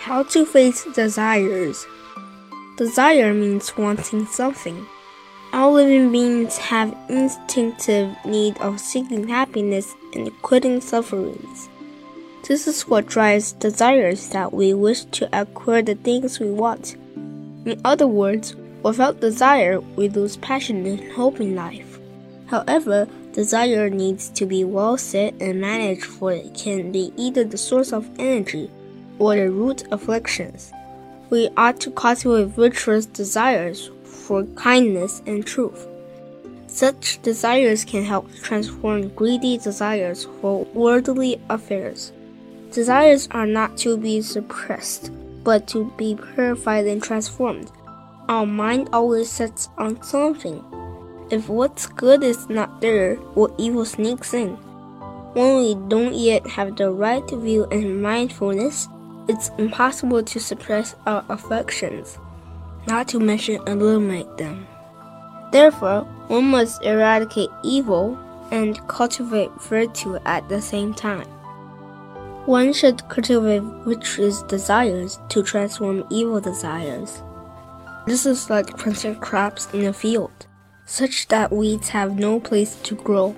How to face desires. Desire means wanting something. All living beings have instinctive need of seeking happiness and quitting sufferings. This is what drives desires that we wish to acquire the things we want. In other words, without desire, we lose passion and hope in life. However, desire needs to be well set and managed for it can be either the source of energy or the root afflictions. We ought to cultivate virtuous desires for kindness and truth. Such desires can help transform greedy desires for worldly affairs. Desires are not to be suppressed, but to be purified and transformed. Our mind always sets on something. If what's good is not there, what evil sneaks in. When we don't yet have the right view and mindfulness, it's impossible to suppress our affections, not to mention eliminate them. Therefore, one must eradicate evil and cultivate virtue at the same time. One should cultivate virtuous desires to transform evil desires. This is like planting crops in a field, such that weeds have no place to grow.